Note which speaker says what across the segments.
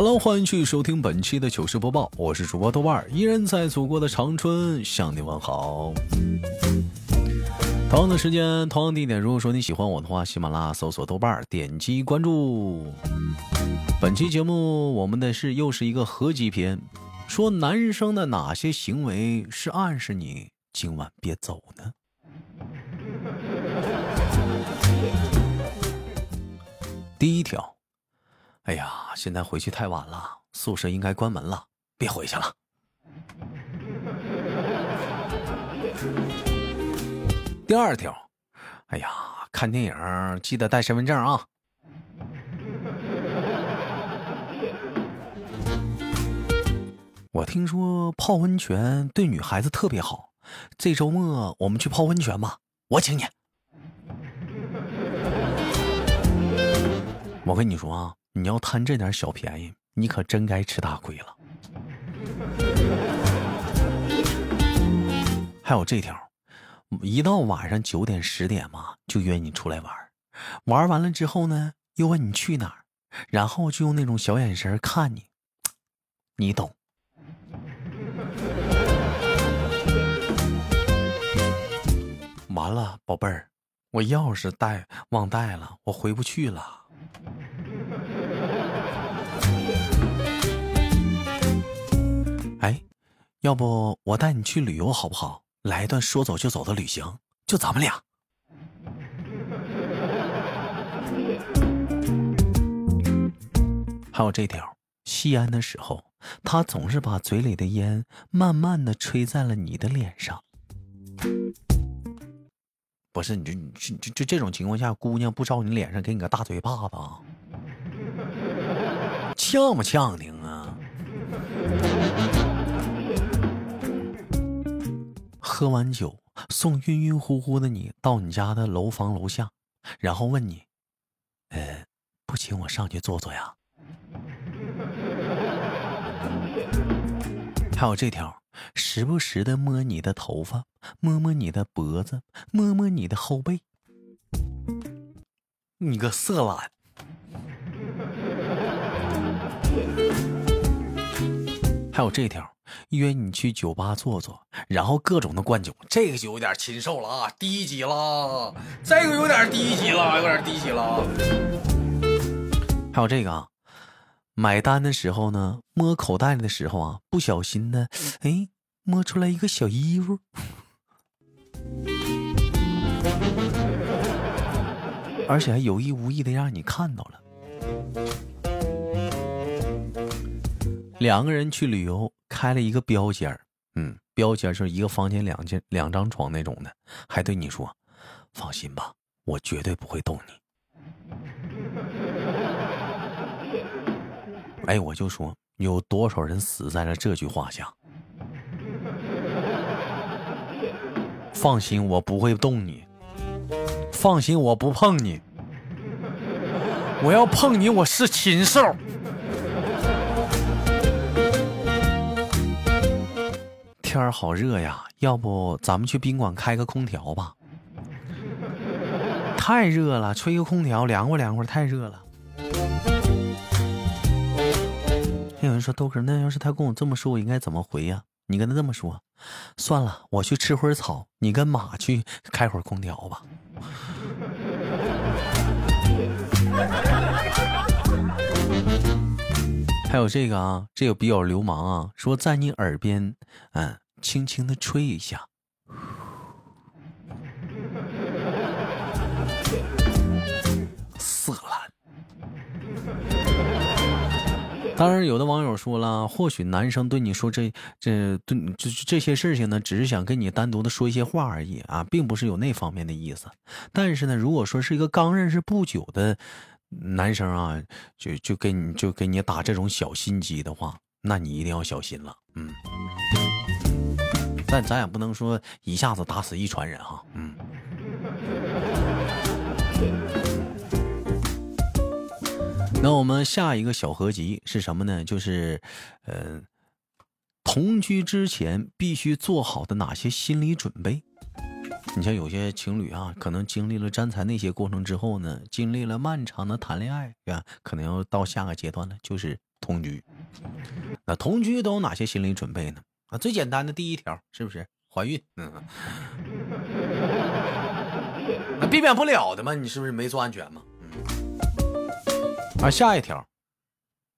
Speaker 1: Hello，欢迎继续收听本期的糗事播报，我是主播豆瓣儿，依然在祖国的长春向你问好。同样的时间，同样地点，如果说你喜欢我的话，喜马拉雅搜索豆瓣儿，点击关注。本期节目我们的是又是一个合集篇，说男生的哪些行为是暗示你今晚别走呢？第一条，哎呀，现在回去太晚了，宿舍应该关门了，别回去了。第二条，哎呀，看电影记得带身份证啊。我听说泡温泉对女孩子特别好，这周末我们去泡温泉吧，我请你。我跟你说啊，你要贪这点小便宜，你可真该吃大亏了。还有这条，一到晚上九点十点嘛，就约你出来玩，玩完了之后呢，又问你去哪儿，然后就用那种小眼神看你，你懂。完了，宝贝儿，我钥匙带忘带了，我回不去了。哎，要不我带你去旅游好不好？来一段说走就走的旅行，就咱们俩。还有这条，吸烟的时候，他总是把嘴里的烟慢慢的吹在了你的脸上。不是，你就你就就这种情况下，姑娘不照你脸上给你个大嘴巴子，呛不呛你喝完酒，送晕晕乎乎的你到你家的楼房楼下，然后问你：“呃，不请我上去坐坐呀？”还有这条。时不时的摸你的头发，摸摸你的脖子，摸摸你的后背。你个色懒！还有这条，约你去酒吧坐坐，然后各种的灌酒，这个就有点禽兽了啊，低级了，这个有点低级了，有点低级了。还有这个啊。买单的时候呢，摸口袋的时候啊，不小心呢，哎，摸出来一个小衣服，而且还有意无意的让你看到了。两个人去旅游，开了一个标间嗯，标间就是一个房间两间两张床那种的，还对你说：“放心吧，我绝对不会动你。”哎，我就说有多少人死在了这句话下。放心，我不会动你。放心，我不碰你。我要碰你，我是禽兽。天儿好热呀，要不咱们去宾馆开个空调吧？太热了，吹个空调凉快凉快，太热了。有人说豆哥，那要是他跟我这么说，我应该怎么回呀？你跟他这么说，算了，我去吃会儿草，你跟马去开会儿空调吧。还有这个啊，这个比较流氓啊，说在你耳边，嗯，轻轻的吹一下。当然，有的网友说了，或许男生对你说这这对这这些事情呢，只是想跟你单独的说一些话而已啊，并不是有那方面的意思。但是呢，如果说是一个刚认识不久的男生啊，就就给你就给你打这种小心机的话，那你一定要小心了。嗯，但咱也不能说一下子打死一船人哈。嗯。那我们下一个小合集是什么呢？就是，呃，同居之前必须做好的哪些心理准备？你像有些情侣啊，可能经历了粘才那些过程之后呢，经历了漫长的谈恋爱，啊，可能要到下个阶段了，就是同居。那同居都有哪些心理准备呢？啊，最简单的第一条是不是怀孕？嗯，避免不了的嘛，你是不是没做安全嘛？嗯。啊，下一条，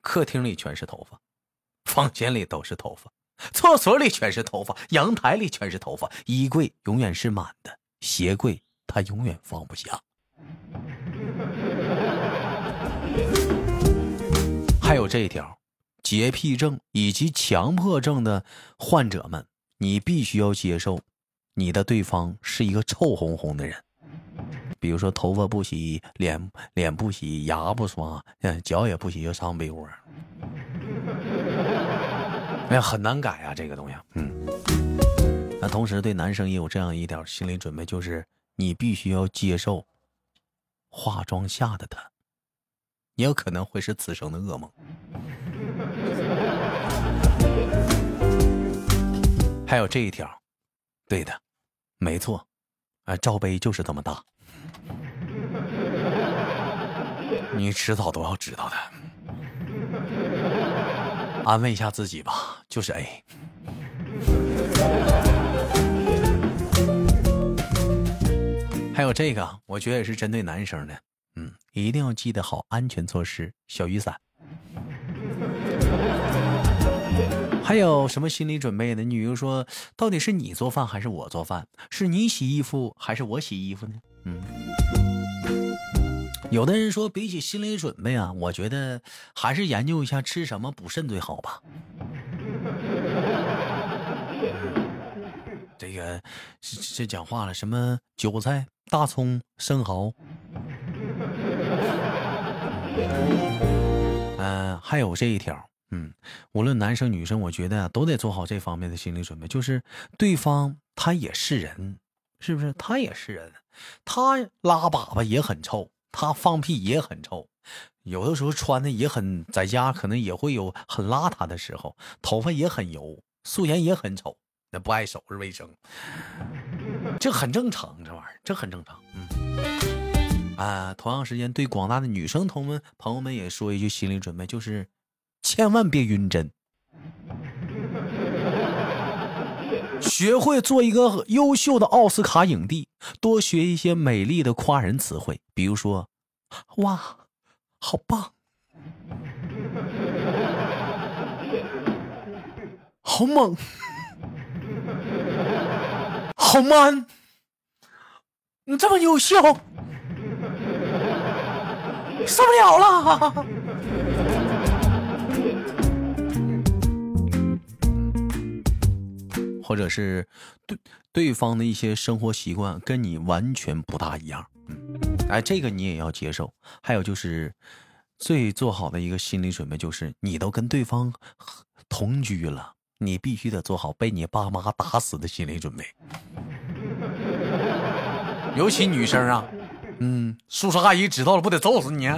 Speaker 1: 客厅里全是头发，房间里都是头发。厕所里全是头发，阳台里全是头发，衣柜永远是满的，鞋柜他永远放不下。还有这一条，洁癖症以及强迫症的患者们，你必须要接受，你的对方是一个臭烘烘的人，比如说头发不洗，脸脸不洗，牙不刷，脚也不洗就上被窝。哎呀，很难改啊，这个东西。嗯，那同时对男生也有这样一点心理准备，就是你必须要接受化妆下的他，也有可能会是此生的噩梦。还有这一条，对的，没错，啊，罩杯就是这么大，你迟早都要知道的。安慰一下自己吧，就是 A。还有这个，我觉得也是针对男生的，嗯，一定要记得好安全措施，小雨伞。还有什么心理准备呢？你比如说，到底是你做饭还是我做饭？是你洗衣服还是我洗衣服呢？嗯。有的人说，比起心理准备啊，我觉得还是研究一下吃什么补肾最好吧。这个这这讲话了，什么韭菜、大葱、生蚝，嗯，还有这一条，嗯，无论男生女生，我觉得都得做好这方面的心理准备，就是对方他也是人，是不是？他也是人，他拉粑粑也很臭。他放屁也很臭，有的时候穿的也很，在家可能也会有很邋遢的时候，头发也很油，素颜也很丑，那不爱收拾卫生，这很正常，这玩意儿这很正常。嗯，啊，同样时间对广大的女生同们朋友们也说一句心理准备，就是千万别晕针。学会做一个优秀的奥斯卡影帝，多学一些美丽的夸人词汇，比如说，哇，好棒，好猛，好 man，你这么优秀，受不了了。或者是对对方的一些生活习惯跟你完全不大一样，嗯，哎，这个你也要接受。还有就是，最做好的一个心理准备就是，你都跟对方同居了，你必须得做好被你爸妈打死的心理准备。尤其女生啊，嗯，叔叔阿姨知道了不得揍死你。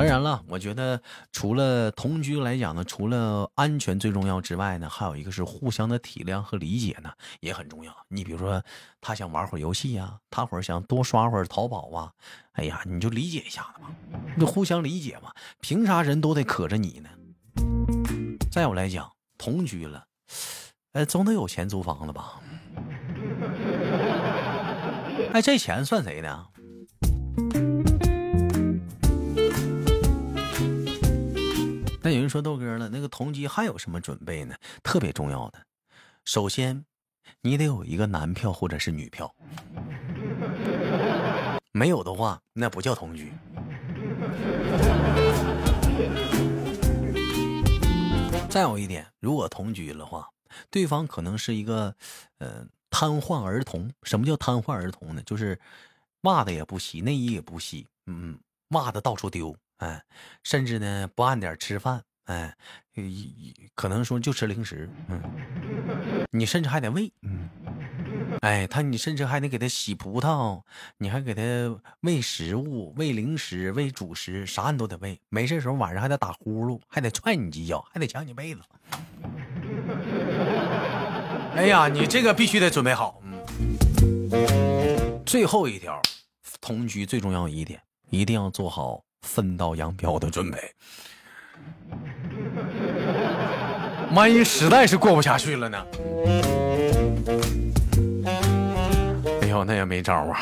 Speaker 1: 当然了，我觉得除了同居来讲呢，除了安全最重要之外呢，还有一个是互相的体谅和理解呢，也很重要。你比如说，他想玩会儿游戏呀，他会儿想多刷会儿淘宝啊，哎呀，你就理解一下子嘛，就互相理解嘛，凭啥人都得可着你呢？再有来讲，同居了，哎，总得有钱租房子吧？哎，这钱算谁的？有人说豆哥了，那个同居还有什么准备呢？特别重要的，首先，你得有一个男票或者是女票，没有的话，那不叫同居。再有一点，如果同居的话，对方可能是一个，呃，瘫痪儿童。什么叫瘫痪儿童呢？就是袜子也不洗，内衣也不洗，嗯，袜子到处丢。哎，甚至呢不按点吃饭，哎，可能说就吃零食，嗯，你甚至还得喂，嗯，哎，他你甚至还得给他洗葡萄，你还给他喂食物、喂零食、喂主食，啥你都得喂。没事时候晚上还得打呼噜，还得踹你几脚，还得抢你被子。哎呀，你这个必须得准备好。嗯，最后一条，同居最重要一点，一定要做好分道扬镳的准备。万一实在是过不下去了呢？哎呦，那也没招啊。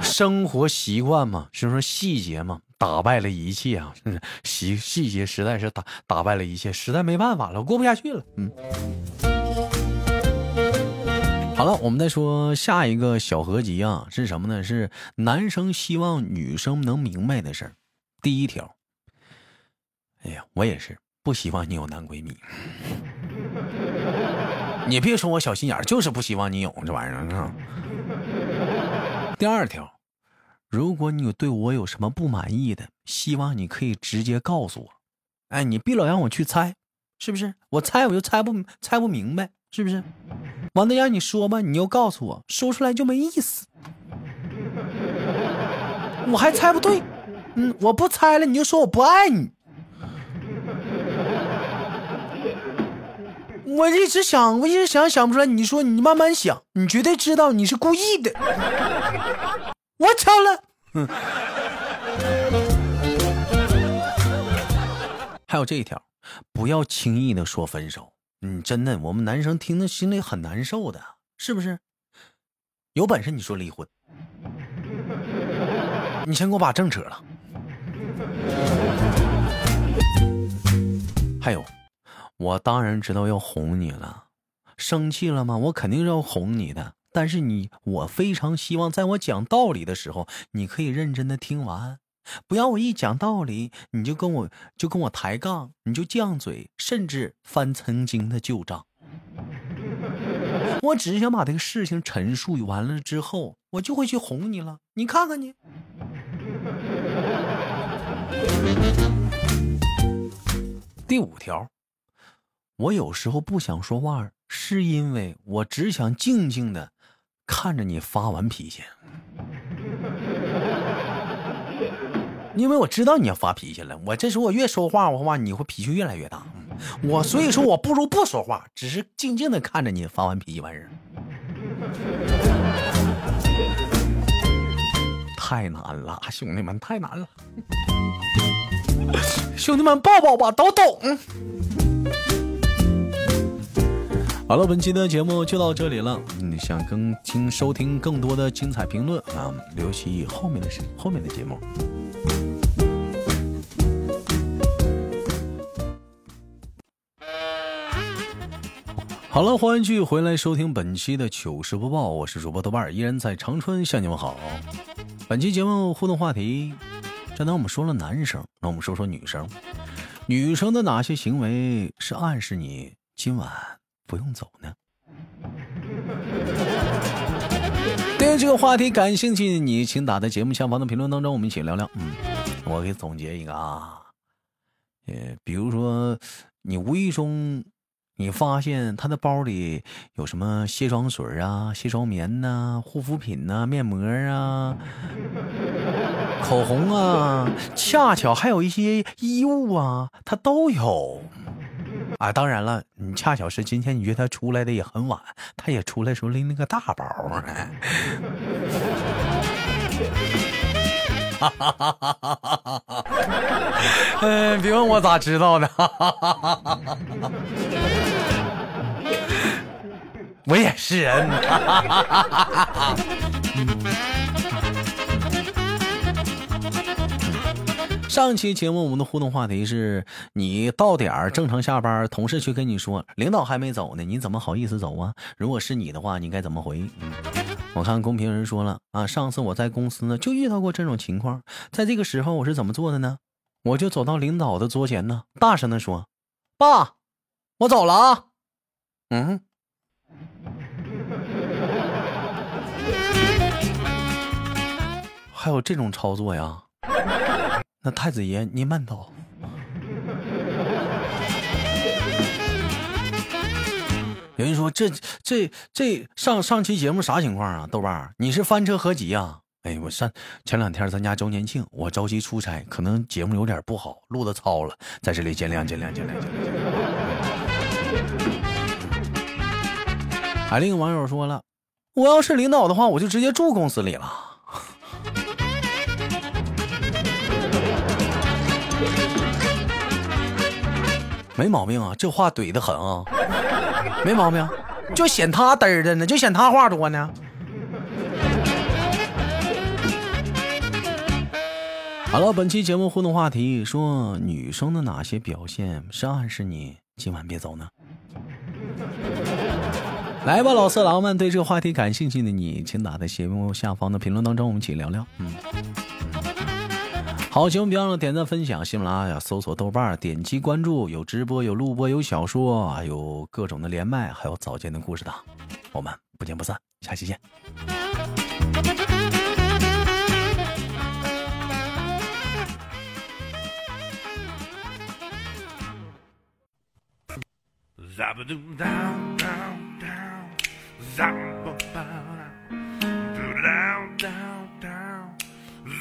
Speaker 1: 生活习惯嘛，是说细节嘛，打败了一切啊！细细节实在是打打败了一切，实在没办法了，过不下去了。嗯，好了，我们再说下一个小合集啊，是什么呢？是男生希望女生能明白的事儿。第一条，哎呀，我也是不希望你有男闺蜜。你别说我小心眼儿，就是不希望你有这玩意儿啊。第二条。如果你有对我有什么不满意的，希望你可以直接告诉我。哎，你别老让我去猜，是不是？我猜我就猜不猜不明白，是不是？完了让你说吧，你又告诉我，说出来就没意思。我还猜不对，嗯，我不猜了，你就说我不爱你。我一直想，我一直想想不出来。你说你慢慢想，你绝对知道你是故意的。我巧了，还有这一条，不要轻易的说分手。嗯，真的，我们男生听着心里很难受的，是不是？有本事你说离婚，你先给我把证扯了。还有，我当然知道要哄你了，生气了吗？我肯定是要哄你的。但是你，我非常希望在我讲道理的时候，你可以认真的听完，不要我一讲道理你就跟我就跟我抬杠，你就犟嘴，甚至翻曾经的旧账。我只是想把这个事情陈述完了之后，我就会去哄你了。你看看你。第五条，我有时候不想说话，是因为我只想静静的。看着你发完脾气，因为我知道你要发脾气了。我这时候我越说话的话，你会脾气越来越大。我所以说我不如不说话，只是静静的看着你发完脾气完事太难了，兄弟们，太难了。兄弟们，抱抱吧，都懂。好了，本期的节目就到这里了。你想更听、收听更多的精彩评论啊，留起后面的事，后面的节目。好了，欢迎继续回来收听本期的糗事播报，我是主播豆瓣，依然在长春向你们好。本期节目互动话题，刚才我们说了男生，那我们说说女生。女生的哪些行为是暗示你今晚？不用走呢。对这个话题感兴趣，你请打在节目下方的评论当中，我们一起聊聊。嗯，我给总结一个啊，呃，比如说你无意中你发现他的包里有什么卸妆水啊、卸妆棉呐、护肤品呐、面膜啊、口红啊，恰巧还有一些衣物啊，他都有。啊，当然了，你恰巧是今天，你约他出来的也很晚，他也出来时候拎那个大包。嗯，别问我咋知道的，我也是人。哈哈哈哈哈上期节目我们的互动话题是你到点儿正常下班，同事却跟你说领导还没走呢，你怎么好意思走啊？如果是你的话，你该怎么回？我看公屏人说了啊，上次我在公司呢就遇到过这种情况，在这个时候我是怎么做的呢？我就走到领导的桌前呢，大声的说：“爸，我走了啊。”嗯，还有这种操作呀？那太子爷，您慢走。有人说这这这上上期节目啥情况啊？豆瓣你是翻车合集啊？哎，我上前两天咱家周年庆，我着急出差，可能节目有点不好，录的糙了，在这里见谅见谅见谅见谅。还另一个网友说了，我要是领导的话，我就直接住公司里了。没毛病啊，这话怼的很啊，没毛病，就显他嘚儿的呢，就显他话多呢。好了，本期节目互动话题说女生的哪些表现是暗示你今晚别走呢？来吧，老色狼们，对这个话题感兴趣的你，请打在节目下方的评论当中，我们一起聊聊。嗯。好，节目别忘了点赞分享，喜马拉雅搜索豆瓣，点击关注，有直播，有录播，有小说，还有各种的连麦，还有早间的故事档，我们不见不散，下期见。